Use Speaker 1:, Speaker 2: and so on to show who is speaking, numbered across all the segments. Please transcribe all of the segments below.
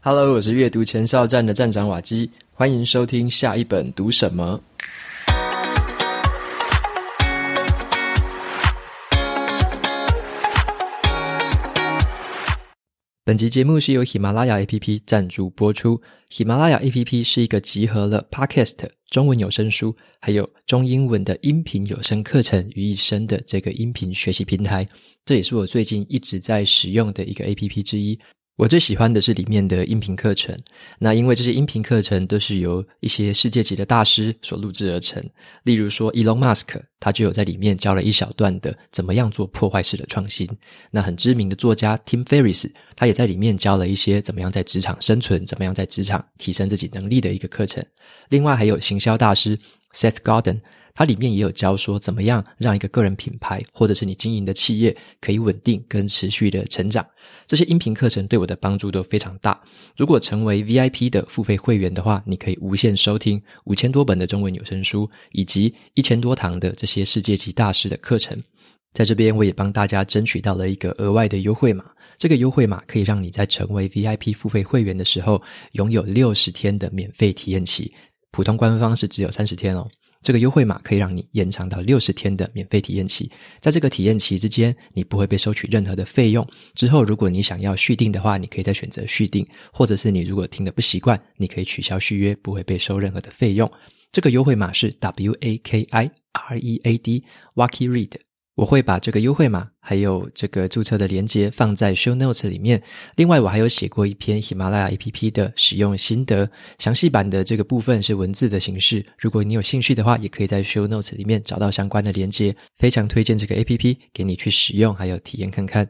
Speaker 1: Hello，我是阅读前哨站的站长瓦基，欢迎收听下一本读什么。本集节目是由喜马拉雅 APP 赞助播出。喜马拉雅 APP 是一个集合了 Podcast 中文有声书，还有中英文的音频有声课程于一身的这个音频学习平台。这也是我最近一直在使用的一个 APP 之一。我最喜欢的是里面的音频课程，那因为这些音频课程都是由一些世界级的大师所录制而成。例如说，Elon Musk 他就有在里面教了一小段的怎么样做破坏式的创新。那很知名的作家 Tim Ferriss 他也在里面教了一些怎么样在职场生存、怎么样在职场提升自己能力的一个课程。另外还有行销大师 Seth Godin。它里面也有教说怎么样让一个个人品牌或者是你经营的企业可以稳定跟持续的成长。这些音频课程对我的帮助都非常大。如果成为 VIP 的付费会员的话，你可以无限收听五千多本的中文有声书，以及一千多堂的这些世界级大师的课程。在这边我也帮大家争取到了一个额外的优惠码，这个优惠码可以让你在成为 VIP 付费会员的时候拥有六十天的免费体验期，普通官方是只有三十天哦。这个优惠码可以让你延长到六十天的免费体验期，在这个体验期之间，你不会被收取任何的费用。之后，如果你想要续订的话，你可以再选择续订，或者是你如果听的不习惯，你可以取消续约，不会被收任何的费用。这个优惠码是 W A K I R E A D Waki Read。我会把这个优惠码还有这个注册的链接放在 Show Notes 里面。另外，我还有写过一篇喜马拉雅 APP 的使用心得，详细版的这个部分是文字的形式。如果你有兴趣的话，也可以在 Show Notes 里面找到相关的链接。非常推荐这个 APP 给你去使用，还有体验看看。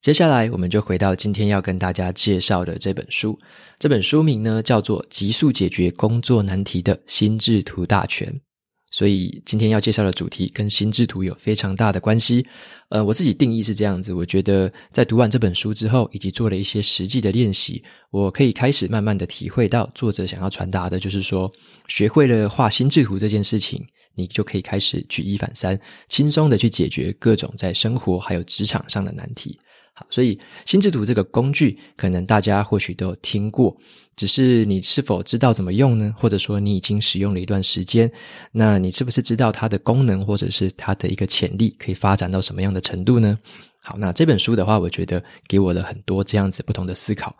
Speaker 1: 接下来，我们就回到今天要跟大家介绍的这本书。这本书名呢，叫做《极速解决工作难题的心智图大全》。所以今天要介绍的主题跟心智图有非常大的关系。呃，我自己定义是这样子，我觉得在读完这本书之后，以及做了一些实际的练习，我可以开始慢慢的体会到作者想要传达的，就是说，学会了画心智图这件事情，你就可以开始举一反三，轻松的去解决各种在生活还有职场上的难题。好，所以心智图这个工具，可能大家或许都有听过，只是你是否知道怎么用呢？或者说你已经使用了一段时间，那你是不是知道它的功能，或者是它的一个潜力可以发展到什么样的程度呢？好，那这本书的话，我觉得给我了很多这样子不同的思考。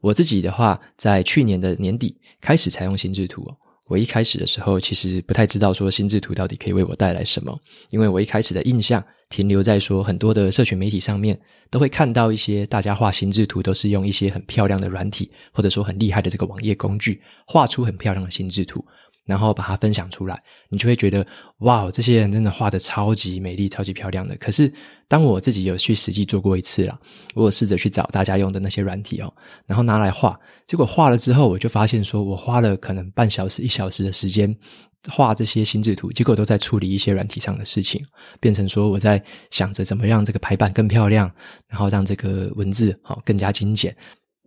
Speaker 1: 我自己的话，在去年的年底开始采用心智图。我一开始的时候，其实不太知道说心智图到底可以为我带来什么，因为我一开始的印象停留在说很多的社群媒体上面，都会看到一些大家画心智图都是用一些很漂亮的软体，或者说很厉害的这个网页工具，画出很漂亮的心智图。然后把它分享出来，你就会觉得哇，这些人真的画得超级美丽、超级漂亮的。可是当我自己有去实际做过一次啦，我有试着去找大家用的那些软体哦，然后拿来画，结果画了之后，我就发现说我花了可能半小时、一小时的时间画这些心智图，结果都在处理一些软体上的事情，变成说我在想着怎么让这个排版更漂亮，然后让这个文字好更加精简，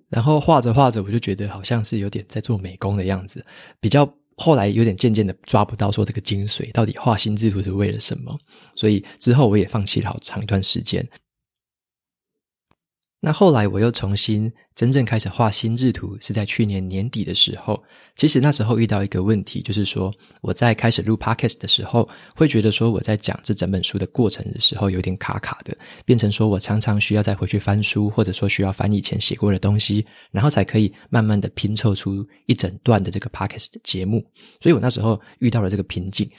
Speaker 1: 然后画着画着，我就觉得好像是有点在做美工的样子，比较。后来有点渐渐的抓不到说这个精髓到底画心智图是为了什么，所以之后我也放弃了好长一段时间。那后来我又重新真正开始画心智图，是在去年年底的时候。其实那时候遇到一个问题，就是说我在开始录 Podcast 的时候，会觉得说我在讲这整本书的过程的时候有点卡卡的，变成说我常常需要再回去翻书，或者说需要翻以前写过的东西，然后才可以慢慢的拼凑出一整段的这个 Podcast 的节目。所以我那时候遇到了这个瓶颈。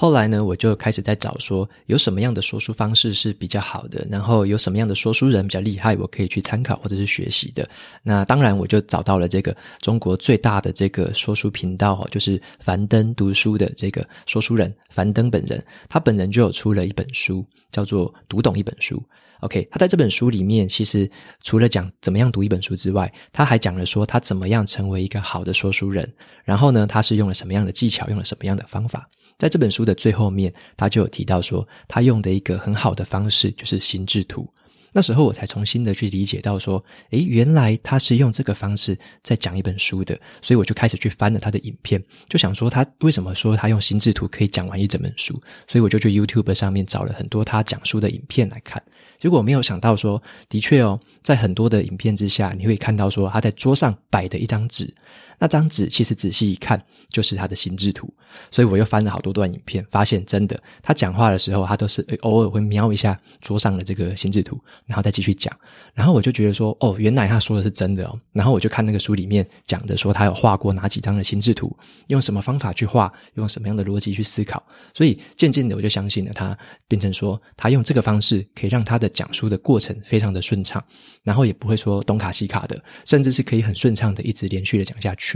Speaker 1: 后来呢，我就开始在找说有什么样的说书方式是比较好的，然后有什么样的说书人比较厉害，我可以去参考或者是学习的。那当然，我就找到了这个中国最大的这个说书频道，就是樊登读书的这个说书人樊登本人，他本人就有出了一本书，叫做《读懂一本书》。OK，他在这本书里面，其实除了讲怎么样读一本书之外，他还讲了说他怎么样成为一个好的说书人，然后呢，他是用了什么样的技巧，用了什么样的方法。在这本书的最后面，他就有提到说，他用的一个很好的方式就是心智图。那时候我才重新的去理解到说，诶，原来他是用这个方式在讲一本书的。所以我就开始去翻了他的影片，就想说他为什么说他用心智图可以讲完一整本书。所以我就去 YouTube 上面找了很多他讲书的影片来看。结果我没有想到说，的确哦，在很多的影片之下，你会看到说他在桌上摆的一张纸。那张纸其实仔细一看，就是他的心智图。所以我又翻了好多段影片，发现真的，他讲话的时候，他都是偶尔会瞄一下桌上的这个心智图，然后再继续讲。然后我就觉得说，哦，原来他说的是真的哦。然后我就看那个书里面讲的，说他有画过哪几张的心智图，用什么方法去画，用什么样的逻辑去思考。所以渐渐的，我就相信了他，变成说他用这个方式可以让他的讲述的过程非常的顺畅，然后也不会说东卡西卡的，甚至是可以很顺畅的一直连续的讲下去。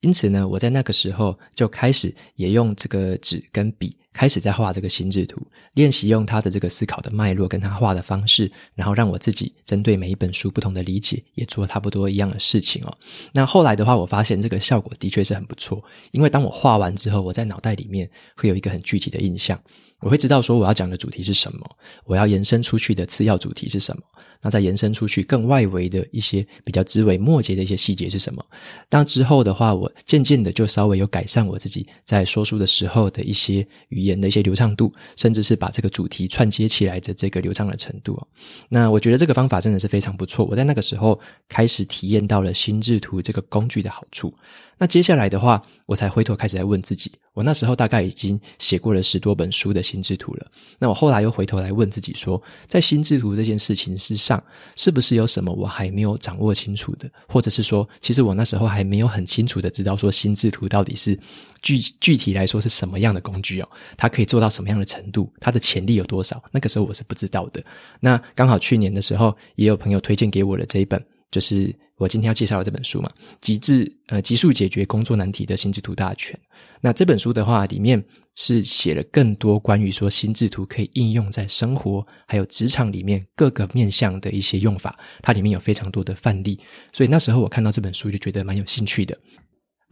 Speaker 1: 因此呢，我在那个时候就开始也用这个纸跟笔，开始在画这个心智图，练习用他的这个思考的脉络跟他画的方式，然后让我自己针对每一本书不同的理解，也做差不多一样的事情哦。那后来的话，我发现这个效果的确是很不错，因为当我画完之后，我在脑袋里面会有一个很具体的印象。我会知道说我要讲的主题是什么，我要延伸出去的次要主题是什么，那再延伸出去更外围的一些比较枝微末节的一些细节是什么。当之后的话，我渐渐的就稍微有改善我自己在说书的时候的一些语言的一些流畅度，甚至是把这个主题串接起来的这个流畅的程度。那我觉得这个方法真的是非常不错。我在那个时候开始体验到了心智图这个工具的好处。那接下来的话，我才回头开始来问自己，我那时候大概已经写过了十多本书的心智图了。那我后来又回头来问自己说，在心智图这件事情之上，是不是有什么我还没有掌握清楚的？或者是说，其实我那时候还没有很清楚的知道说，心智图到底是具具体来说是什么样的工具哦？它可以做到什么样的程度？它的潜力有多少？那个时候我是不知道的。那刚好去年的时候，也有朋友推荐给我的这一本。就是我今天要介绍的这本书嘛，极致呃极速解决工作难题的心智图大全。那这本书的话，里面是写了更多关于说心智图可以应用在生活还有职场里面各个面向的一些用法，它里面有非常多的范例，所以那时候我看到这本书就觉得蛮有兴趣的。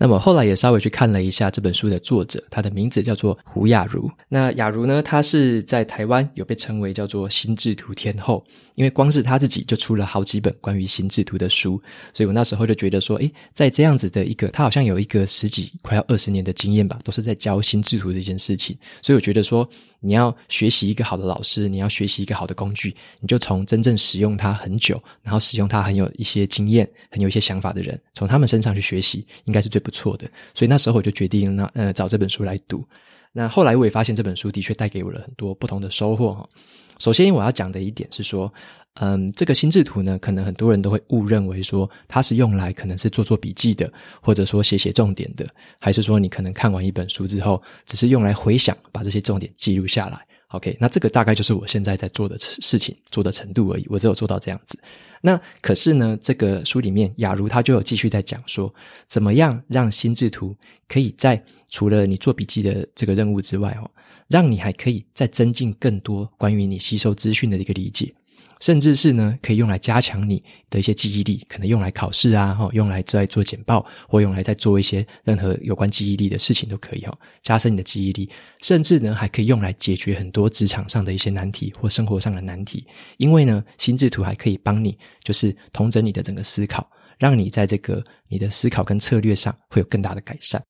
Speaker 1: 那么后来也稍微去看了一下这本书的作者，他的名字叫做胡雅茹。那雅茹呢，他是在台湾有被称为叫做心智图天后，因为光是他自己就出了好几本关于心智图的书，所以我那时候就觉得说，诶，在这样子的一个，他好像有一个十几快要二十年的经验吧，都是在教心智图这件事情，所以我觉得说。你要学习一个好的老师，你要学习一个好的工具，你就从真正使用它很久，然后使用它很有一些经验、很有一些想法的人，从他们身上去学习，应该是最不错的。所以那时候我就决定，那呃找这本书来读。那后来我也发现这本书的确带给我了很多不同的收获哈。首先我要讲的一点是说。嗯，这个心智图呢，可能很多人都会误认为说它是用来可能是做做笔记的，或者说写写重点的，还是说你可能看完一本书之后，只是用来回想，把这些重点记录下来。OK，那这个大概就是我现在在做的事情，做的程度而已，我只有做到这样子。那可是呢，这个书里面，雅茹她就有继续在讲说，怎么样让心智图可以在除了你做笔记的这个任务之外，哦，让你还可以再增进更多关于你吸收资讯的一个理解。甚至是呢，可以用来加强你的一些记忆力，可能用来考试啊，哈，用来在做简报，或用来在做一些任何有关记忆力的事情都可以哈，加深你的记忆力。甚至呢，还可以用来解决很多职场上的一些难题或生活上的难题。因为呢，心智图还可以帮你，就是统整你的整个思考，让你在这个你的思考跟策略上会有更大的改善。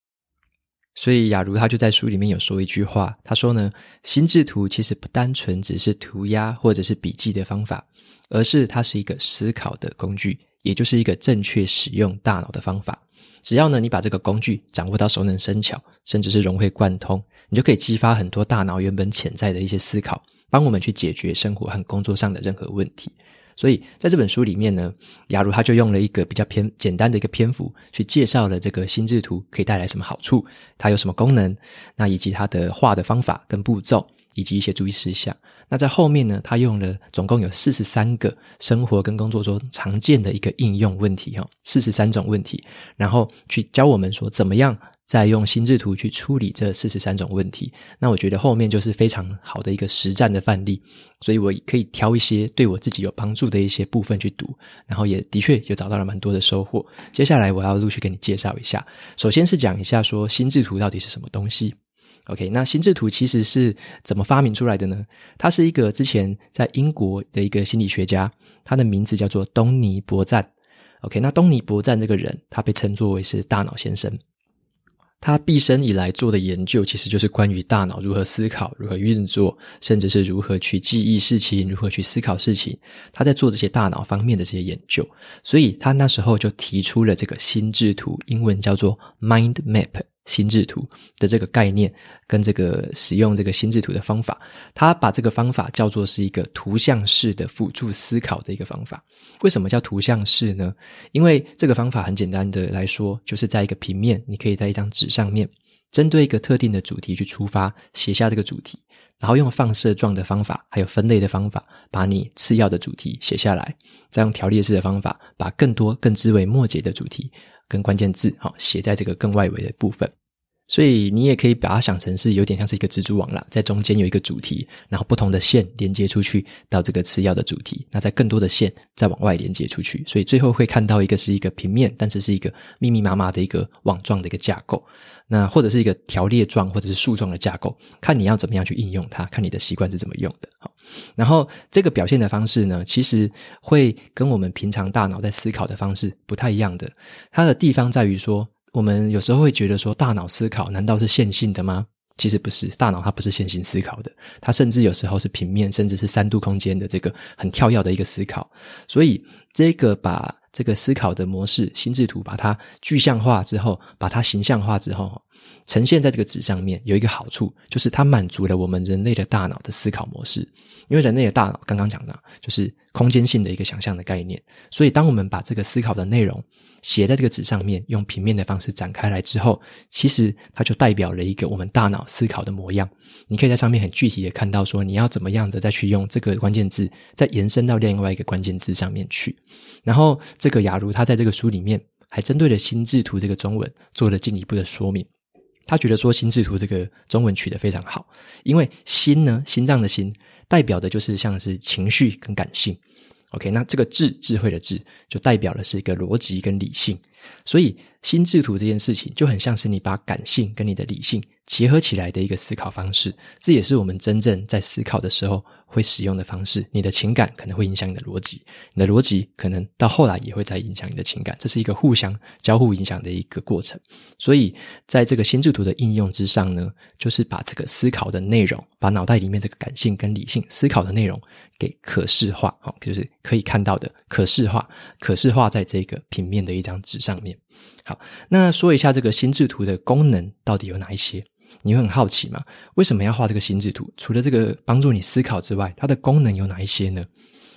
Speaker 1: 所以，雅茹他就在书里面有说一句话，他说呢，心智图其实不单纯只是涂鸦或者是笔记的方法，而是它是一个思考的工具，也就是一个正确使用大脑的方法。只要呢，你把这个工具掌握到熟能生巧，甚至是融会贯通，你就可以激发很多大脑原本潜在的一些思考，帮我们去解决生活和工作上的任何问题。所以在这本书里面呢，雅茹他就用了一个比较偏简单的一个篇幅去介绍了这个心智图可以带来什么好处，它有什么功能，那以及它的画的方法跟步骤，以及一些注意事项。那在后面呢，他用了总共有四十三个生活跟工作中常见的一个应用问题哈，四十三种问题，然后去教我们说怎么样。再用心智图去处理这四十三种问题，那我觉得后面就是非常好的一个实战的范例，所以我可以挑一些对我自己有帮助的一些部分去读，然后也的确有找到了蛮多的收获。接下来我要陆续给你介绍一下，首先是讲一下说心智图到底是什么东西。OK，那心智图其实是怎么发明出来的呢？他是一个之前在英国的一个心理学家，他的名字叫做东尼伯赞。OK，那东尼伯赞这个人，他被称作为是大脑先生。他毕生以来做的研究，其实就是关于大脑如何思考、如何运作，甚至是如何去记忆事情、如何去思考事情。他在做这些大脑方面的这些研究，所以他那时候就提出了这个心智图，英文叫做 Mind Map。心智图的这个概念跟这个使用这个心智图的方法，他把这个方法叫做是一个图像式的辅助思考的一个方法。为什么叫图像式呢？因为这个方法很简单的来说，就是在一个平面，你可以在一张纸上面，针对一个特定的主题去出发，写下这个主题，然后用放射状的方法，还有分类的方法，把你次要的主题写下来，再用条列式的方法，把更多更枝微末节的主题跟关键字，好，写在这个更外围的部分。所以你也可以把它想成是有点像是一个蜘蛛网啦，在中间有一个主题，然后不同的线连接出去到这个次要的主题，那在更多的线再往外连接出去，所以最后会看到一个是一个平面，但是是一个密密麻麻的一个网状的一个架构，那或者是一个条列状或者是树状的架构，看你要怎么样去应用它，看你的习惯是怎么用的。好，然后这个表现的方式呢，其实会跟我们平常大脑在思考的方式不太一样的，它的地方在于说。我们有时候会觉得说，大脑思考难道是线性的吗？其实不是，大脑它不是线性思考的，它甚至有时候是平面，甚至是三度空间的这个很跳跃的一个思考。所以，这个把这个思考的模式心智图把它具象化之后，把它形象化之后，呈现在这个纸上面，有一个好处，就是它满足了我们人类的大脑的思考模式。因为人类的大脑刚刚讲的，就是空间性的一个想象的概念，所以当我们把这个思考的内容写在这个纸上面，用平面的方式展开来之后，其实它就代表了一个我们大脑思考的模样。你可以在上面很具体的看到，说你要怎么样的再去用这个关键字，再延伸到另外一个关键字上面去。然后这个雅茹他在这个书里面还针对了心智图这个中文做了进一步的说明。他觉得说心智图这个中文取得非常好，因为心呢，心脏的心。代表的就是像是情绪跟感性，OK，那这个智，智慧的智，就代表的是一个逻辑跟理性，所以心智图这件事情就很像是你把感性跟你的理性结合起来的一个思考方式，这也是我们真正在思考的时候会使用的方式，你的情感可能会影响你的逻辑，你的逻辑可能到后来也会再影响你的情感，这是一个互相交互影响的一个过程。所以，在这个心智图的应用之上呢，就是把这个思考的内容，把脑袋里面这个感性跟理性思考的内容给可视化，哦，就是可以看到的可视化，可视化在这个平面的一张纸上面。好，那说一下这个心智图的功能到底有哪一些？你会很好奇吗？为什么要画这个心智图？除了这个帮助你思考之外，它的功能有哪一些呢？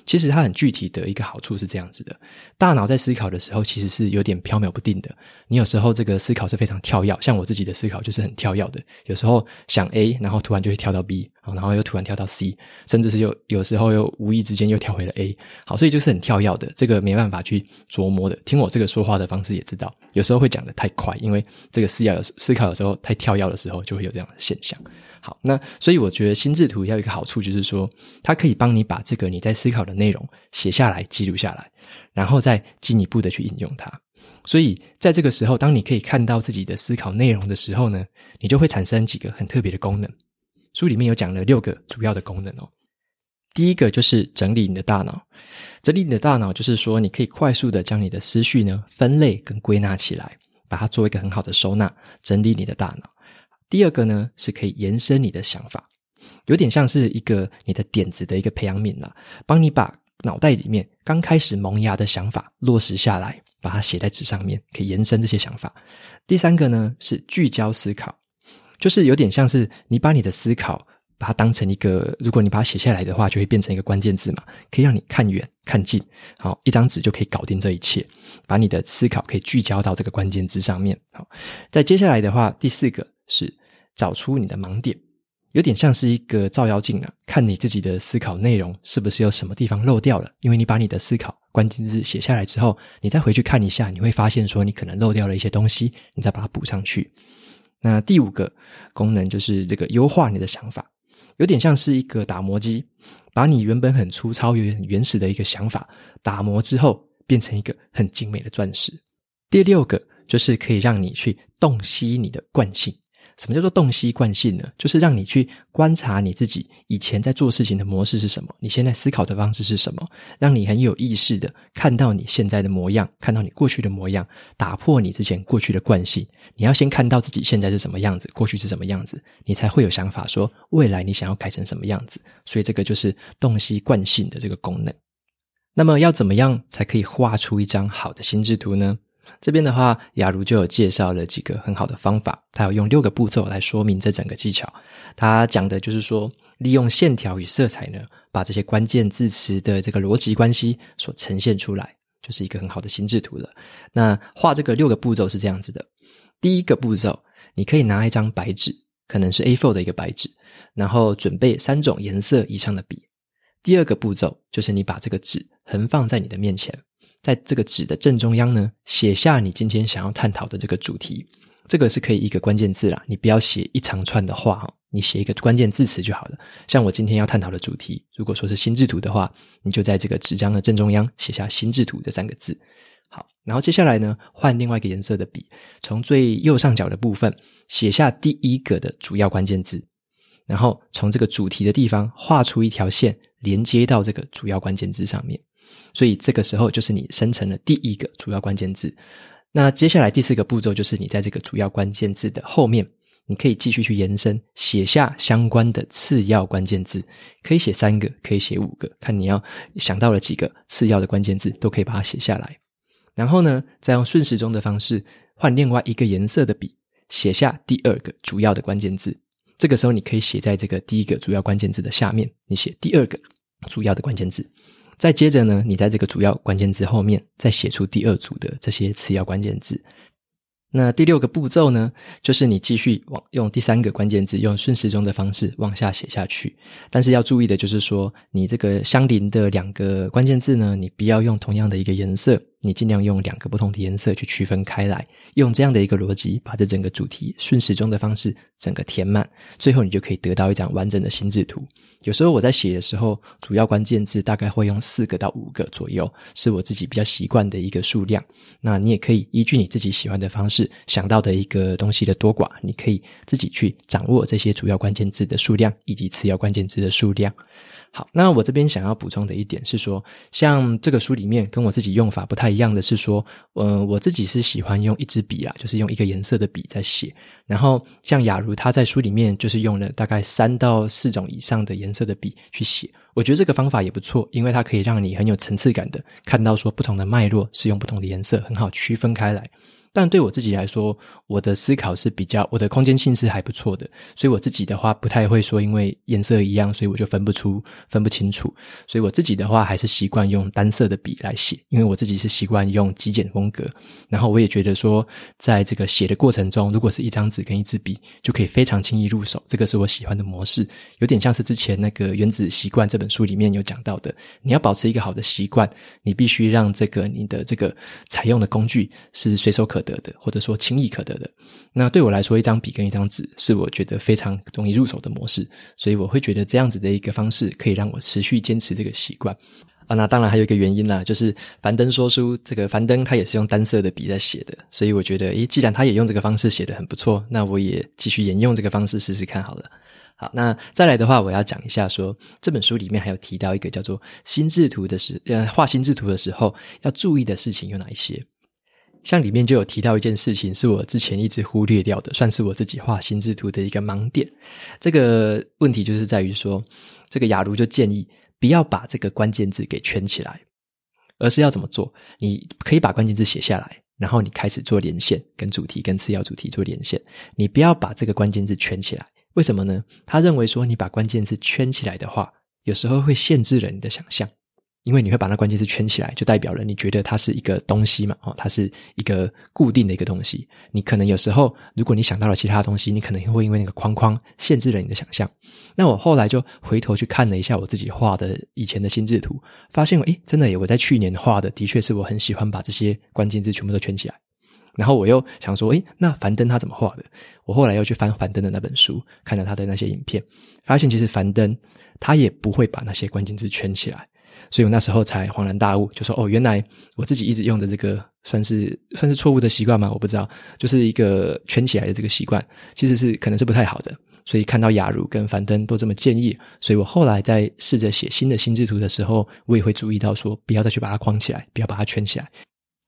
Speaker 1: 其实它很具体的一个好处是这样子的：大脑在思考的时候，其实是有点飘渺不定的。你有时候这个思考是非常跳跃，像我自己的思考就是很跳跃的。有时候想 A，然后突然就会跳到 B，然后又突然跳到 C，甚至是又有时候又无意之间又跳回了 A。好，所以就是很跳跃的，这个没办法去琢磨的。听我这个说话的方式也知道，有时候会讲得太快，因为这个思考思考有时候太跳跃的时候，就会有这样的现象。好，那所以我觉得心智图要有一个好处，就是说它可以帮你把这个你在思考的内容写下来、记录下来，然后再进一步的去应用它。所以在这个时候，当你可以看到自己的思考内容的时候呢，你就会产生几个很特别的功能。书里面有讲了六个主要的功能哦。第一个就是整理你的大脑，整理你的大脑就是说你可以快速的将你的思绪呢分类跟归纳起来，把它做一个很好的收纳，整理你的大脑。第二个呢，是可以延伸你的想法，有点像是一个你的点子的一个培养皿啦，帮你把脑袋里面刚开始萌芽的想法落实下来，把它写在纸上面，可以延伸这些想法。第三个呢，是聚焦思考，就是有点像是你把你的思考把它当成一个，如果你把它写下来的话，就会变成一个关键字嘛，可以让你看远看近，好，一张纸就可以搞定这一切，把你的思考可以聚焦到这个关键字上面。好，在接下来的话，第四个是。找出你的盲点，有点像是一个照妖镜啊，看你自己的思考内容是不是有什么地方漏掉了。因为你把你的思考关键字写下来之后，你再回去看一下，你会发现说你可能漏掉了一些东西，你再把它补上去。那第五个功能就是这个优化你的想法，有点像是一个打磨机，把你原本很粗糙、原原始的一个想法打磨之后，变成一个很精美的钻石。第六个就是可以让你去洞悉你的惯性。什么叫做洞悉惯性呢？就是让你去观察你自己以前在做事情的模式是什么，你现在思考的方式是什么，让你很有意识的看到你现在的模样，看到你过去的模样，打破你之前过去的惯性。你要先看到自己现在是什么样子，过去是什么样子，你才会有想法说未来你想要改成什么样子。所以这个就是洞悉惯性的这个功能。那么要怎么样才可以画出一张好的心智图呢？这边的话，雅茹就有介绍了几个很好的方法，他有用六个步骤来说明这整个技巧。他讲的就是说，利用线条与色彩呢，把这些关键字词的这个逻辑关系所呈现出来，就是一个很好的心智图了。那画这个六个步骤是这样子的：第一个步骤，你可以拿一张白纸，可能是 A4 的一个白纸，然后准备三种颜色以上的笔。第二个步骤就是你把这个纸横放在你的面前，在这个纸的正中央呢，写下你今天想要探讨的这个主题。这个是可以一个关键字啦，你不要写一长串的话哈，你写一个关键字词就好了。像我今天要探讨的主题，如果说是心智图的话，你就在这个纸张的正中央写下“心智图”这三个字。好，然后接下来呢，换另外一个颜色的笔，从最右上角的部分写下第一个的主要关键字，然后从这个主题的地方画出一条线。连接到这个主要关键字上面，所以这个时候就是你生成了第一个主要关键字。那接下来第四个步骤就是你在这个主要关键字的后面，你可以继续去延伸，写下相关的次要关键字，可以写三个，可以写五个，看你要想到了几个次要的关键字，都可以把它写下来。然后呢，再用顺时钟的方式换另外一个颜色的笔，写下第二个主要的关键字。这个时候，你可以写在这个第一个主要关键字的下面，你写第二个主要的关键字。再接着呢，你在这个主要关键字后面再写出第二组的这些次要关键字。那第六个步骤呢，就是你继续往用第三个关键字，用顺时钟的方式往下写下去。但是要注意的就是说，你这个相邻的两个关键字呢，你不要用同样的一个颜色，你尽量用两个不同的颜色去区分开来。用这样的一个逻辑，把这整个主题顺时钟的方式整个填满，最后你就可以得到一张完整的心智图。有时候我在写的时候，主要关键字大概会用四个到五个左右，是我自己比较习惯的一个数量。那你也可以依据你自己喜欢的方式，想到的一个东西的多寡，你可以自己去掌握这些主要关键字的数量以及次要关键字的数量。好，那我这边想要补充的一点是说，像这个书里面跟我自己用法不太一样的是说，呃，我自己是喜欢用一支笔啦，就是用一个颜色的笔在写。然后像雅茹她在书里面就是用了大概三到四种以上的颜色的笔去写，我觉得这个方法也不错，因为它可以让你很有层次感的看到说不同的脉络是用不同的颜色，很好区分开来。但对我自己来说，我的思考是比较，我的空间性是还不错的，所以我自己的话不太会说，因为颜色一样，所以我就分不出、分不清楚。所以我自己的话还是习惯用单色的笔来写，因为我自己是习惯用极简风格。然后我也觉得说，在这个写的过程中，如果是一张纸跟一支笔，就可以非常轻易入手。这个是我喜欢的模式，有点像是之前那个《原子习惯》这本书里面有讲到的，你要保持一个好的习惯，你必须让这个你的这个采用的工具是随手可得的，或者说轻易可得的，那对我来说，一张笔跟一张纸是我觉得非常容易入手的模式，所以我会觉得这样子的一个方式可以让我持续坚持这个习惯啊。那当然还有一个原因啦，就是樊登说书这个樊登他也是用单色的笔在写的，所以我觉得，诶，既然他也用这个方式写得很不错，那我也继续沿用这个方式试试看好了。好，那再来的话，我要讲一下说，这本书里面还有提到一个叫做心智图的时，呃，画心智图的时候要注意的事情有哪一些？像里面就有提到一件事情，是我之前一直忽略掉的，算是我自己画心智图的一个盲点。这个问题就是在于说，这个雅茹就建议不要把这个关键字给圈起来，而是要怎么做？你可以把关键字写下来，然后你开始做连线，跟主题、跟次要主题做连线。你不要把这个关键字圈起来，为什么呢？他认为说，你把关键字圈起来的话，有时候会限制了你的想象。因为你会把那关键字圈起来，就代表了你觉得它是一个东西嘛，哦，它是一个固定的一个东西。你可能有时候，如果你想到了其他东西，你可能会因为那个框框限制了你的想象。那我后来就回头去看了一下我自己画的以前的心智图，发现诶，真的耶，我在去年画的，的确是我很喜欢把这些关键字全部都圈起来。然后我又想说，诶，那樊登他怎么画的？我后来又去翻樊登的那本书，看了他的那些影片，发现其实樊登他也不会把那些关键字圈起来。所以我那时候才恍然大悟，就说哦，原来我自己一直用的这个算是算是错误的习惯吗？我不知道，就是一个圈起来的这个习惯，其实是可能是不太好的。所以看到雅茹跟樊登都这么建议，所以我后来在试着写新的心智图的时候，我也会注意到说，不要再去把它框起来，不要把它圈起来。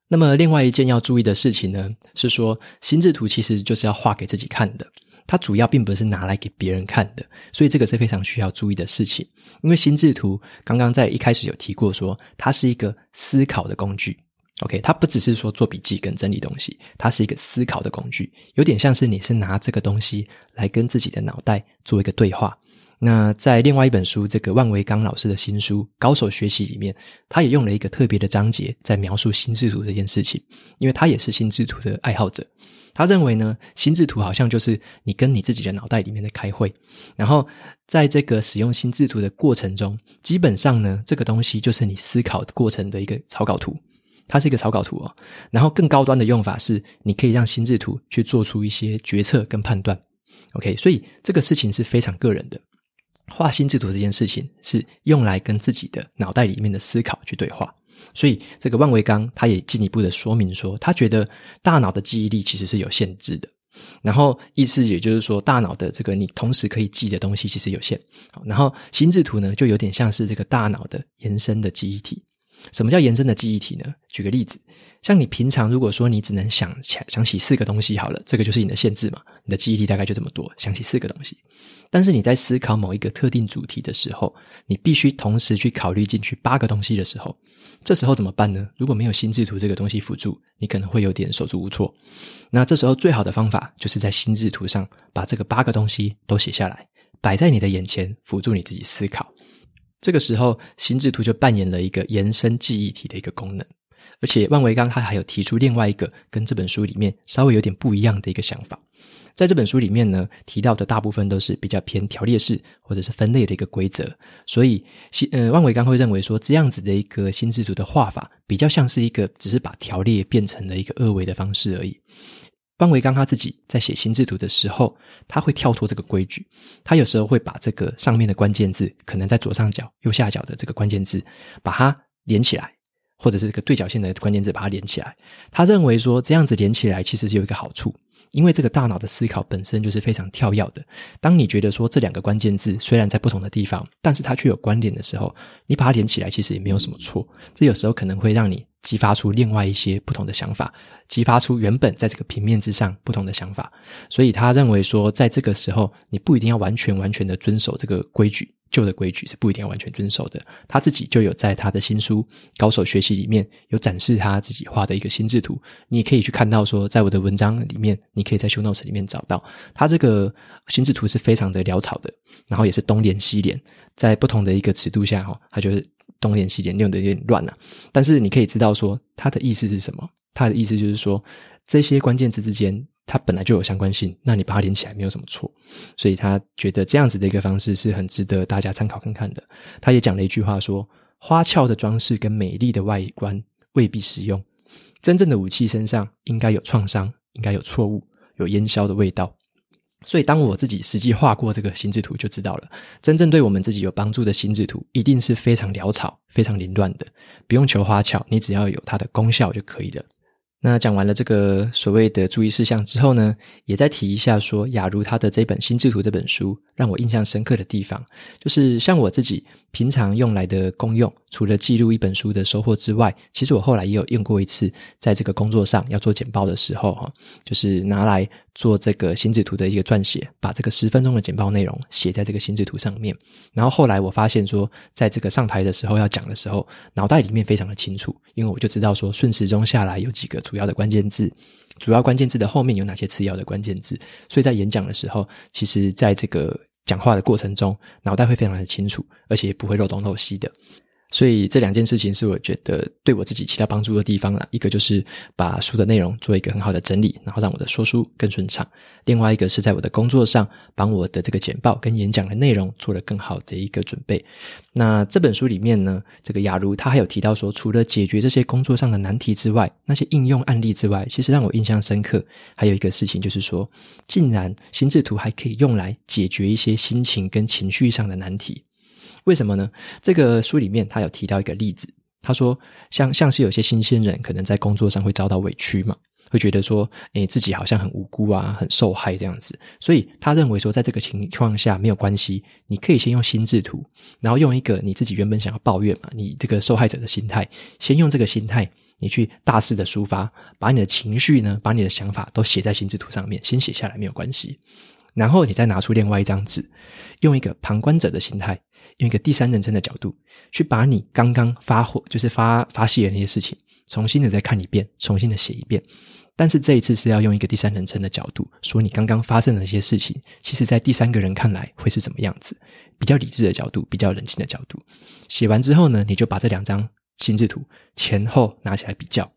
Speaker 1: 那么另外一件要注意的事情呢，是说心智图其实就是要画给自己看的，它主要并不是拿来给别人看的，所以这个是非常需要注意的事情。因为心智图刚刚在一开始有提过说，它是一个思考的工具。OK，它不只是说做笔记跟整理东西，它是一个思考的工具，有点像是你是拿这个东西来跟自己的脑袋做一个对话。那在另外一本书，这个万维钢老师的新书《高手学习》里面，他也用了一个特别的章节在描述心智图这件事情，因为他也是心智图的爱好者。他认为呢，心智图好像就是你跟你自己的脑袋里面的开会，然后在这个使用心智图的过程中，基本上呢，这个东西就是你思考过程的一个草稿图。它是一个草稿图哦，然后更高端的用法是，你可以让心智图去做出一些决策跟判断。OK，所以这个事情是非常个人的。画心智图这件事情是用来跟自己的脑袋里面的思考去对话。所以这个万维钢他也进一步的说明说，他觉得大脑的记忆力其实是有限制的。然后意思也就是说，大脑的这个你同时可以记的东西其实有限。然后心智图呢，就有点像是这个大脑的延伸的记忆体。什么叫延伸的记忆体呢？举个例子，像你平常如果说你只能想起想起四个东西好了，这个就是你的限制嘛，你的记忆力大概就这么多，想起四个东西。但是你在思考某一个特定主题的时候，你必须同时去考虑进去八个东西的时候，这时候怎么办呢？如果没有心智图这个东西辅助，你可能会有点手足无措。那这时候最好的方法就是在心智图上把这个八个东西都写下来，摆在你的眼前，辅助你自己思考。这个时候，心智图就扮演了一个延伸记忆体的一个功能，而且万维钢他还有提出另外一个跟这本书里面稍微有点不一样的一个想法。在这本书里面呢，提到的大部分都是比较偏条列式或者是分类的一个规则，所以心呃万维钢会认为说，这样子的一个心智图的画法，比较像是一个只是把条列变成了一个二维的方式而已。万维刚他自己在写心智图的时候，他会跳脱这个规矩。他有时候会把这个上面的关键字，可能在左上角、右下角的这个关键字，把它连起来，或者是这个对角线的关键字把它连起来。他认为说，这样子连起来其实是有一个好处，因为这个大脑的思考本身就是非常跳跃的。当你觉得说这两个关键字虽然在不同的地方，但是它却有关联的时候，你把它连起来其实也没有什么错。这有时候可能会让你。激发出另外一些不同的想法，激发出原本在这个平面之上不同的想法，所以他认为说，在这个时候你不一定要完全完全的遵守这个规矩，旧的规矩是不一定要完全遵守的。他自己就有在他的新书《高手学习》里面有展示他自己画的一个心智图，你也可以去看到说，在我的文章里面，你可以在 show notes 里面找到他这个心智图是非常的潦草的，然后也是东连西连，在不同的一个尺度下哈，他就是。东连西连，用的有点乱了，但是你可以知道说他的意思是什么？他的意思就是说，这些关键字之间它本来就有相关性，那你把它连起来没有什么错。所以他觉得这样子的一个方式是很值得大家参考看看的。他也讲了一句话说：花俏的装饰跟美丽的外观未必实用，真正的武器身上应该有创伤，应该有错误，有烟硝的味道。所以，当我自己实际画过这个心智图，就知道了，真正对我们自己有帮助的心智图，一定是非常潦草、非常凌乱的，不用求花俏，你只要有它的功效就可以了。那讲完了这个所谓的注意事项之后呢，也再提一下说，雅茹她的这本心智图这本书让我印象深刻的地方，就是像我自己平常用来的功用，除了记录一本书的收获之外，其实我后来也有用过一次，在这个工作上要做简报的时候，哈，就是拿来做这个心智图的一个撰写，把这个十分钟的简报内容写在这个心智图上面。然后后来我发现说，在这个上台的时候要讲的时候，脑袋里面非常的清楚，因为我就知道说顺时钟下来有几个主要的关键字，主要关键字的后面有哪些次要的关键字，所以在演讲的时候，其实在这个讲话的过程中，脑袋会非常的清楚，而且也不会漏东漏西的。所以这两件事情是我觉得对我自己起到帮助的地方啦。一个就是把书的内容做一个很好的整理，然后让我的说书更顺畅；另外一个是在我的工作上，帮我的这个简报跟演讲的内容做了更好的一个准备。那这本书里面呢，这个雅茹她还有提到说，除了解决这些工作上的难题之外，那些应用案例之外，其实让我印象深刻。还有一个事情就是说，竟然心智图还可以用来解决一些心情跟情绪上的难题。为什么呢？这个书里面他有提到一个例子，他说像像是有些新鲜人可能在工作上会遭到委屈嘛。会觉得说，诶，自己好像很无辜啊，很受害这样子，所以他认为说，在这个情况下没有关系，你可以先用心智图，然后用一个你自己原本想要抱怨嘛，你这个受害者的心态，先用这个心态，你去大肆的抒发，把你的情绪呢，把你的想法都写在心智图上面，先写下来没有关系，然后你再拿出另外一张纸，用一个旁观者的心态，用一个第三人称的角度，去把你刚刚发火，就是发发泄的那些事情，重新的再看一遍，重新的写一遍。但是这一次是要用一个第三人称的角度说，你刚刚发生的那些事情，其实在第三个人看来会是什么样子？比较理智的角度，比较冷静的角度。写完之后呢，你就把这两张心智图前后拿起来比较。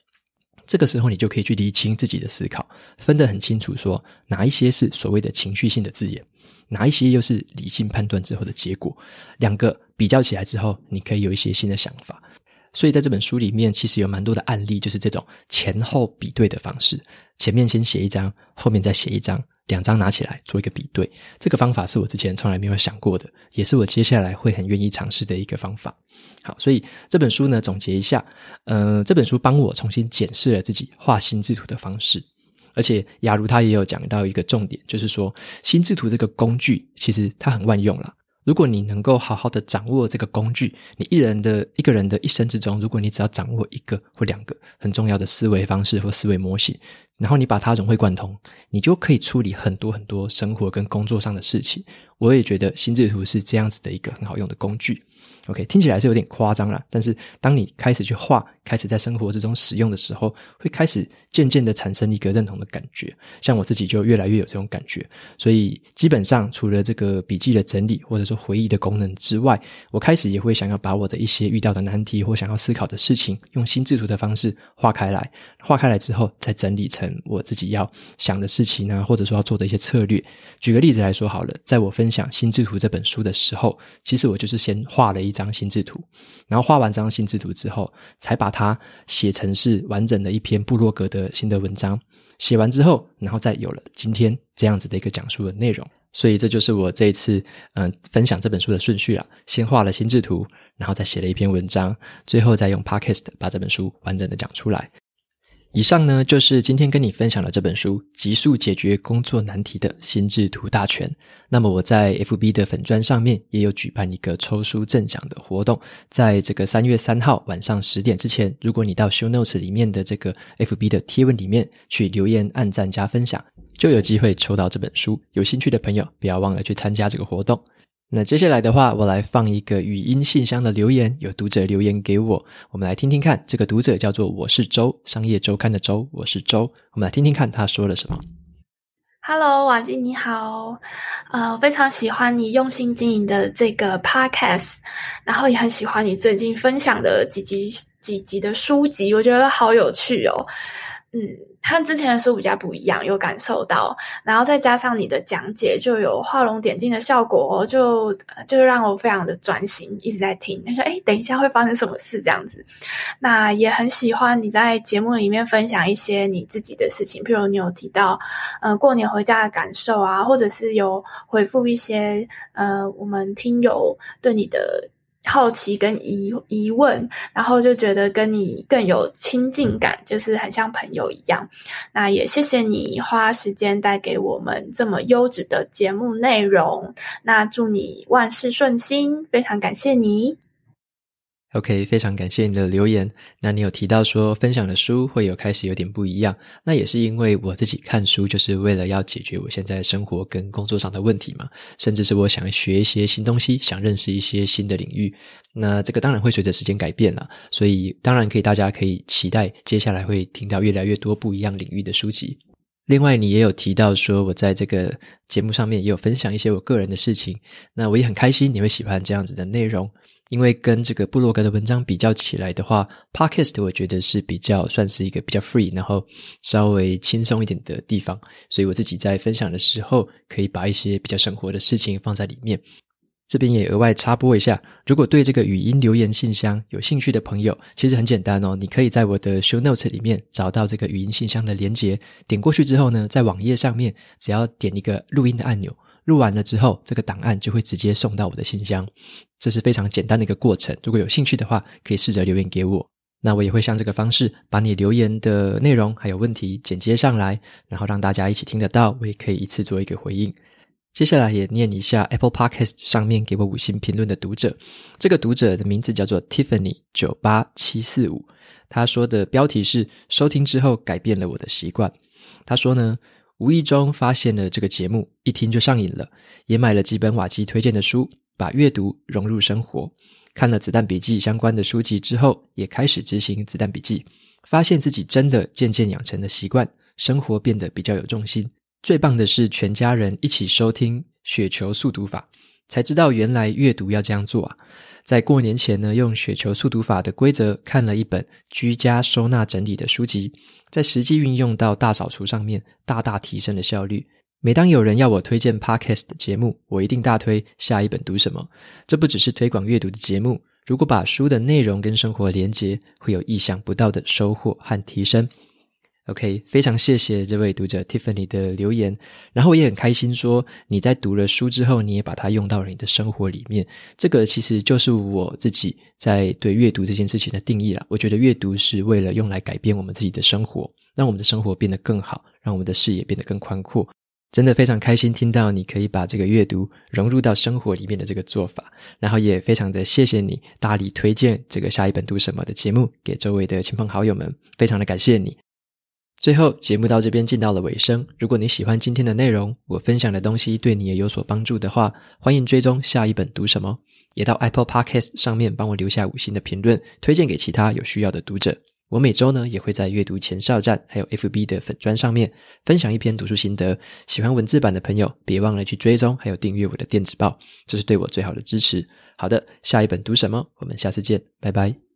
Speaker 1: 这个时候你就可以去理清自己的思考，分得很清楚，说哪一些是所谓的情绪性的字眼，哪一些又是理性判断之后的结果。两个比较起来之后，你可以有一些新的想法。所以在这本书里面，其实有蛮多的案例，就是这种前后比对的方式。前面先写一张，后面再写一张，两张拿起来做一个比对。这个方法是我之前从来没有想过的，也是我接下来会很愿意尝试的一个方法。好，所以这本书呢，总结一下，呃，这本书帮我重新检视了自己画心智图的方式。而且雅茹她也有讲到一个重点，就是说心智图这个工具其实它很万用啦。如果你能够好好的掌握这个工具，你一人的一个人的一生之中，如果你只要掌握一个或两个很重要的思维方式或思维模型，然后你把它融会贯通，你就可以处理很多很多生活跟工作上的事情。我也觉得心智图是这样子的一个很好用的工具。OK，听起来是有点夸张啦，但是当你开始去画，开始在生活之中使用的时候，会开始渐渐的产生一个认同的感觉。像我自己就越来越有这种感觉，所以基本上除了这个笔记的整理或者说回忆的功能之外，我开始也会想要把我的一些遇到的难题或想要思考的事情，用心智图的方式画开来，画开来之后再整理成我自己要想的事情啊，或者说要做的一些策略。举个例子来说好了，在我分享心智图这本书的时候，其实我就是先画了一张心智图，然后画完这张心智图之后，才把它写成是完整的一篇部落格的的新的文章。写完之后，然后再有了今天这样子的一个讲述的内容。所以这就是我这一次嗯、分享这本书的顺序了：先画了心智图，然后再写了一篇文章，最后再用 Podcast 把这本书完整的讲出来。以上呢，就是今天跟你分享的这本书《极速解决工作难题的心智图大全》。那么我在 FB 的粉砖上面也有举办一个抽书赠奖的活动，在这个三月三号晚上十点之前，如果你到 Show Notes 里面的这个 FB 的贴文里面去留言、按赞、加分享，就有机会抽到这本书。有兴趣的朋友，不要忘了去参加这个活动。那接下来的话，我来放一个语音信箱的留言，有读者留言给我，我们来听听看。这个读者叫做我是周，商业周刊的周，我是周。我们来听听看他说了什么。
Speaker 2: Hello，瓦基你好，呃，非常喜欢你用心经营的这个 Podcast，然后也很喜欢你最近分享的几集几集的书籍，我觉得好有趣哦。嗯，和之前的书比较不一样，有感受到，然后再加上你的讲解，就有画龙点睛的效果，就就让我非常的专心，一直在听。他说：“诶，等一下会发生什么事？”这样子，那也很喜欢你在节目里面分享一些你自己的事情，譬如你有提到，呃，过年回家的感受啊，或者是有回复一些，呃，我们听友对你的。好奇跟疑疑问，然后就觉得跟你更有亲近感，就是很像朋友一样。那也谢谢你花时间带给我们这么优质的节目内容。那祝你万事顺心，非常感谢你。
Speaker 1: OK，非常感谢你的留言。那你有提到说分享的书会有开始有点不一样，那也是因为我自己看书就是为了要解决我现在生活跟工作上的问题嘛，甚至是我想学一些新东西，想认识一些新的领域。那这个当然会随着时间改变了，所以当然可以，大家可以期待接下来会听到越来越多不一样领域的书籍。另外，你也有提到说我在这个节目上面也有分享一些我个人的事情，那我也很开心你会喜欢这样子的内容。因为跟这个布洛格的文章比较起来的话，Podcast 我觉得是比较算是一个比较 free，然后稍微轻松一点的地方，所以我自己在分享的时候，可以把一些比较生活的事情放在里面。这边也额外插播一下，如果对这个语音留言信箱有兴趣的朋友，其实很简单哦，你可以在我的 Show Notes 里面找到这个语音信箱的连结，点过去之后呢，在网页上面只要点一个录音的按钮。录完了之后，这个档案就会直接送到我的信箱。这是非常简单的一个过程。如果有兴趣的话，可以试着留言给我。那我也会像这个方式，把你留言的内容还有问题剪接上来，然后让大家一起听得到。我也可以一次做一个回应。接下来也念一下 Apple Podcast 上面给我五星评论的读者。这个读者的名字叫做 Tiffany 九八七四五。他说的标题是“收听之后改变了我的习惯”。他说呢，无意中发现了这个节目，一听就上瘾了，也买了几本瓦基推荐的书，把阅读融入生活。看了子弹笔记相关的书籍之后，也开始执行子弹笔记，发现自己真的渐渐养成了习惯，生活变得比较有重心。最棒的是，全家人一起收听雪球速读法，才知道原来阅读要这样做啊！在过年前呢，用雪球速读法的规则看了一本居家收纳整理的书籍，在实际运用到大扫除上面，大大提升了效率。每当有人要我推荐 Podcast 的节目，我一定大推下一本读什么。这不只是推广阅读的节目，如果把书的内容跟生活连结，会有意想不到的收获和提升。OK，非常谢谢这位读者 Tiffany 的留言，然后也很开心说你在读了书之后，你也把它用到了你的生活里面。这个其实就是我自己在对阅读这件事情的定义啦。我觉得阅读是为了用来改变我们自己的生活，让我们的生活变得更好，让我们的视野变得更宽阔。真的非常开心听到你可以把这个阅读融入到生活里面的这个做法，然后也非常的谢谢你大力推荐这个下一本读什么的节目给周围的亲朋好友们，非常的感谢你。最后，节目到这边进到了尾声。如果你喜欢今天的内容，我分享的东西对你也有所帮助的话，欢迎追踪下一本读什么，也到 Apple Podcast 上面帮我留下五星的评论，推荐给其他有需要的读者。我每周呢也会在阅读前哨站还有 FB 的粉专上面分享一篇读书心得。喜欢文字版的朋友，别忘了去追踪还有订阅我的电子报，这是对我最好的支持。好的，下一本读什么？我们下次见，拜拜。